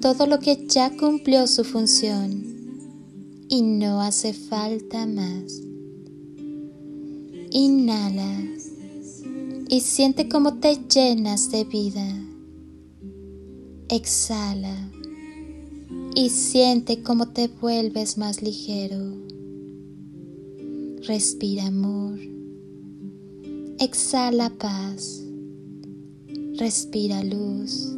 todo lo que ya cumplió su función y no hace falta más. Inhala y siente cómo te llenas de vida. Exhala y siente cómo te vuelves más ligero. Respira amor. Exhala paz. Respira luz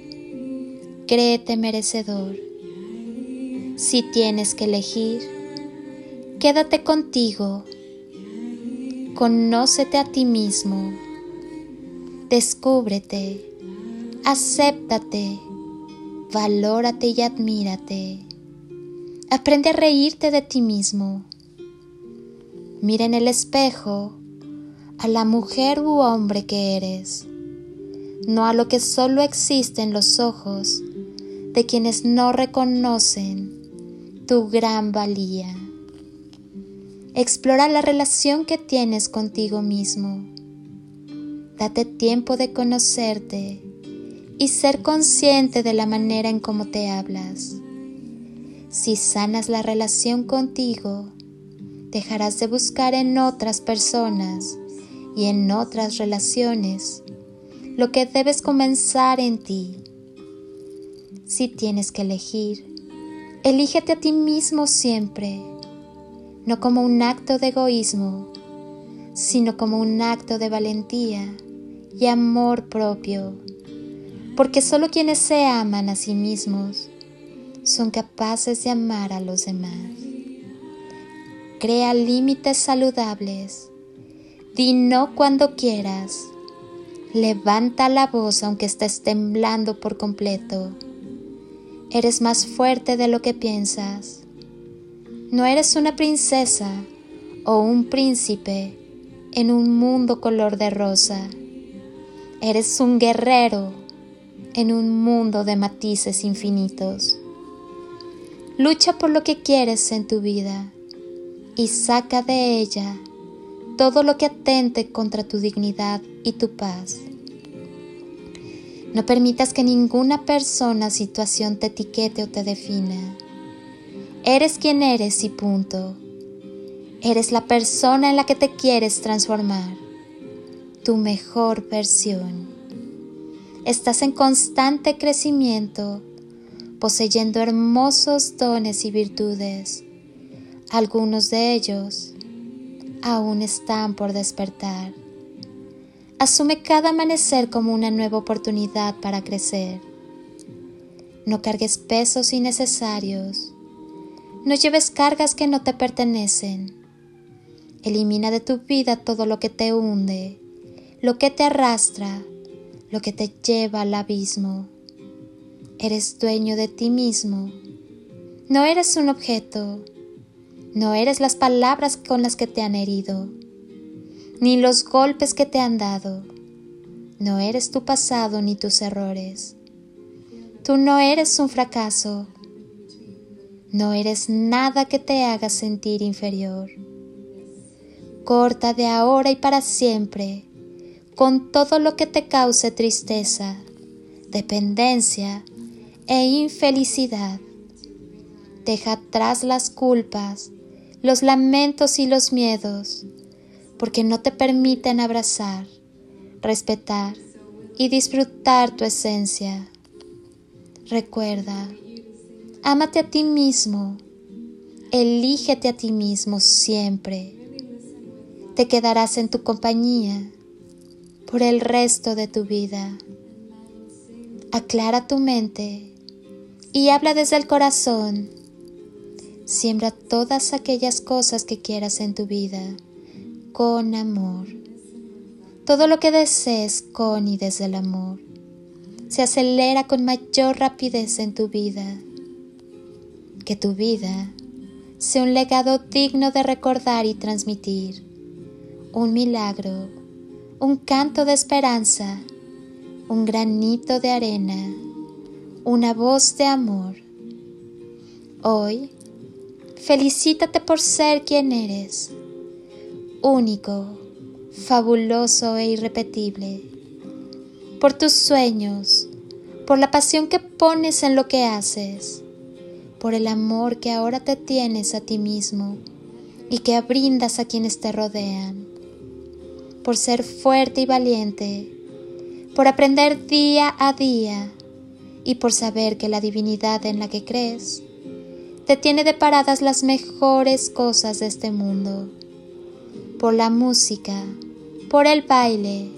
Créete merecedor. Si tienes que elegir, quédate contigo. Conócete a ti mismo. Descúbrete Acéptate, valórate y admírate. Aprende a reírte de ti mismo. Mira en el espejo a la mujer u hombre que eres, no a lo que solo existe en los ojos de quienes no reconocen tu gran valía. Explora la relación que tienes contigo mismo. Date tiempo de conocerte y ser consciente de la manera en cómo te hablas. Si sanas la relación contigo, dejarás de buscar en otras personas y en otras relaciones lo que debes comenzar en ti. Si tienes que elegir, elígete a ti mismo siempre, no como un acto de egoísmo, sino como un acto de valentía y amor propio porque solo quienes se aman a sí mismos son capaces de amar a los demás. Crea límites saludables. Di no cuando quieras. Levanta la voz aunque estés temblando por completo. Eres más fuerte de lo que piensas. No eres una princesa o un príncipe en un mundo color de rosa. Eres un guerrero en un mundo de matices infinitos. Lucha por lo que quieres en tu vida y saca de ella todo lo que atente contra tu dignidad y tu paz. No permitas que ninguna persona, situación te etiquete o te defina. Eres quien eres y punto. Eres la persona en la que te quieres transformar, tu mejor versión. Estás en constante crecimiento, poseyendo hermosos dones y virtudes. Algunos de ellos aún están por despertar. Asume cada amanecer como una nueva oportunidad para crecer. No cargues pesos innecesarios. No lleves cargas que no te pertenecen. Elimina de tu vida todo lo que te hunde, lo que te arrastra lo que te lleva al abismo. Eres dueño de ti mismo. No eres un objeto. No eres las palabras con las que te han herido, ni los golpes que te han dado. No eres tu pasado ni tus errores. Tú no eres un fracaso. No eres nada que te haga sentir inferior. Corta de ahora y para siempre con todo lo que te cause tristeza, dependencia e infelicidad. Deja atrás las culpas, los lamentos y los miedos, porque no te permiten abrazar, respetar y disfrutar tu esencia. Recuerda, Ámate a ti mismo. Elígete a ti mismo siempre. Te quedarás en tu compañía por el resto de tu vida. Aclara tu mente y habla desde el corazón. Siembra todas aquellas cosas que quieras en tu vida con amor. Todo lo que desees con y desde el amor se acelera con mayor rapidez en tu vida. Que tu vida sea un legado digno de recordar y transmitir, un milagro, un canto de esperanza, un granito de arena, una voz de amor. Hoy, felicítate por ser quien eres, único, fabuloso e irrepetible. Por tus sueños, por la pasión que pones en lo que haces, por el amor que ahora te tienes a ti mismo y que brindas a quienes te rodean, por ser fuerte y valiente, por aprender día a día y por saber que la divinidad en la que crees te tiene deparadas las mejores cosas de este mundo, por la música, por el baile,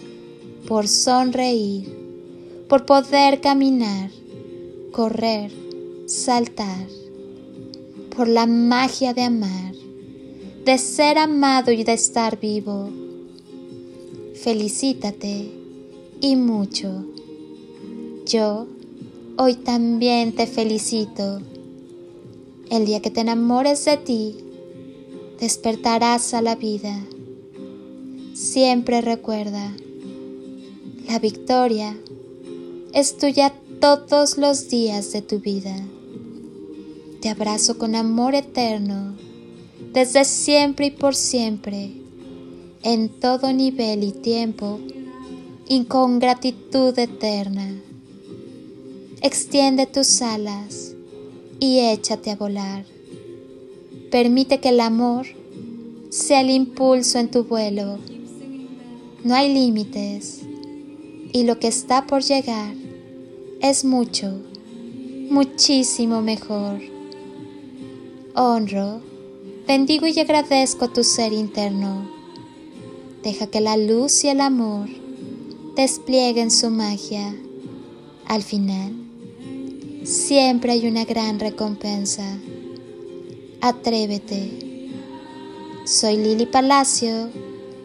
por sonreír, por poder caminar, correr, saltar, por la magia de amar, de ser amado y de estar vivo. Felicítate y mucho. Yo hoy también te felicito. El día que te enamores de ti, despertarás a la vida. Siempre recuerda la victoria es tuya todos los días de tu vida. Te abrazo con amor eterno, desde siempre y por siempre, en todo nivel y tiempo, y con gratitud eterna. Extiende tus alas y échate a volar. Permite que el amor sea el impulso en tu vuelo. No hay límites y lo que está por llegar es mucho, muchísimo mejor. Honro, bendigo y agradezco tu ser interno. Deja que la luz y el amor desplieguen su magia. Al final, siempre hay una gran recompensa. Atrévete. Soy Lili Palacio